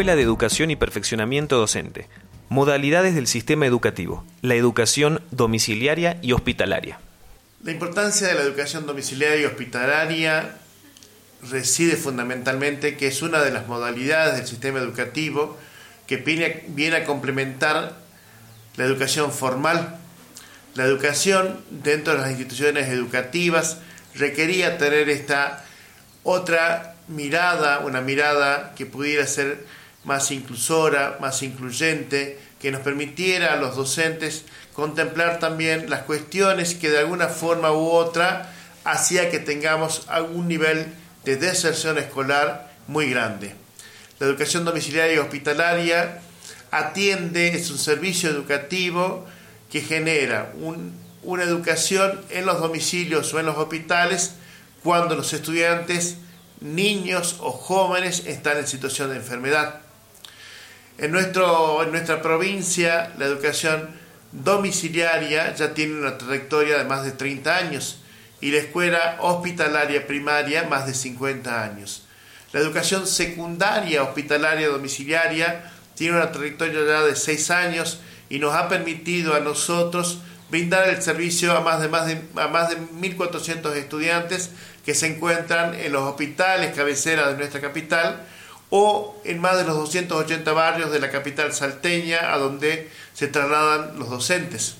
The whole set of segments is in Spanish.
Escuela de Educación y Perfeccionamiento Docente. Modalidades del sistema educativo. La educación domiciliaria y hospitalaria. La importancia de la educación domiciliaria y hospitalaria reside fundamentalmente que es una de las modalidades del sistema educativo que viene, a complementar la educación formal. La educación dentro de las instituciones educativas requería tener esta otra mirada, una mirada que pudiera ser más inclusora, más incluyente, que nos permitiera a los docentes contemplar también las cuestiones que de alguna forma u otra hacía que tengamos algún nivel de deserción escolar muy grande. La educación domiciliaria y hospitalaria atiende, es un servicio educativo que genera una educación en los domicilios o en los hospitales cuando los estudiantes, niños o jóvenes están en situación de enfermedad. En, nuestro, en nuestra provincia, la educación domiciliaria ya tiene una trayectoria de más de 30 años y la escuela hospitalaria primaria más de 50 años. La educación secundaria hospitalaria domiciliaria tiene una trayectoria ya de 6 años y nos ha permitido a nosotros brindar el servicio a más de, más de, a más de 1.400 estudiantes que se encuentran en los hospitales cabeceras de nuestra capital o en más de los 280 barrios de la capital salteña a donde se trasladan los docentes.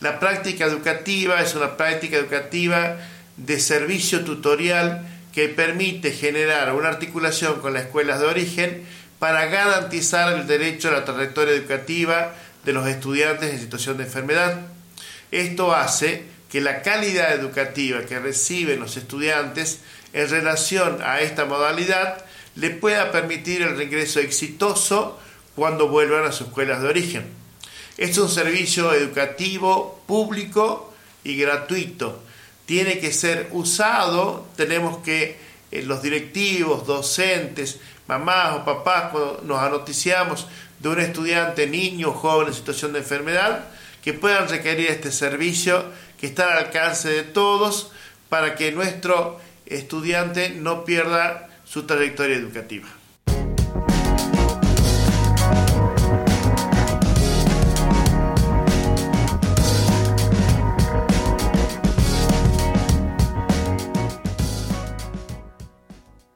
La práctica educativa es una práctica educativa de servicio tutorial que permite generar una articulación con las escuelas de origen para garantizar el derecho a la trayectoria educativa de los estudiantes en situación de enfermedad. Esto hace que la calidad educativa que reciben los estudiantes en relación a esta modalidad le pueda permitir el regreso exitoso cuando vuelvan a sus escuelas de origen. Es un servicio educativo público y gratuito. Tiene que ser usado, tenemos que eh, los directivos, docentes, mamás o papás, cuando nos anoticiamos de un estudiante, niño o joven en situación de enfermedad, que puedan requerir este servicio que está al alcance de todos para que nuestro estudiante no pierda su trayectoria educativa.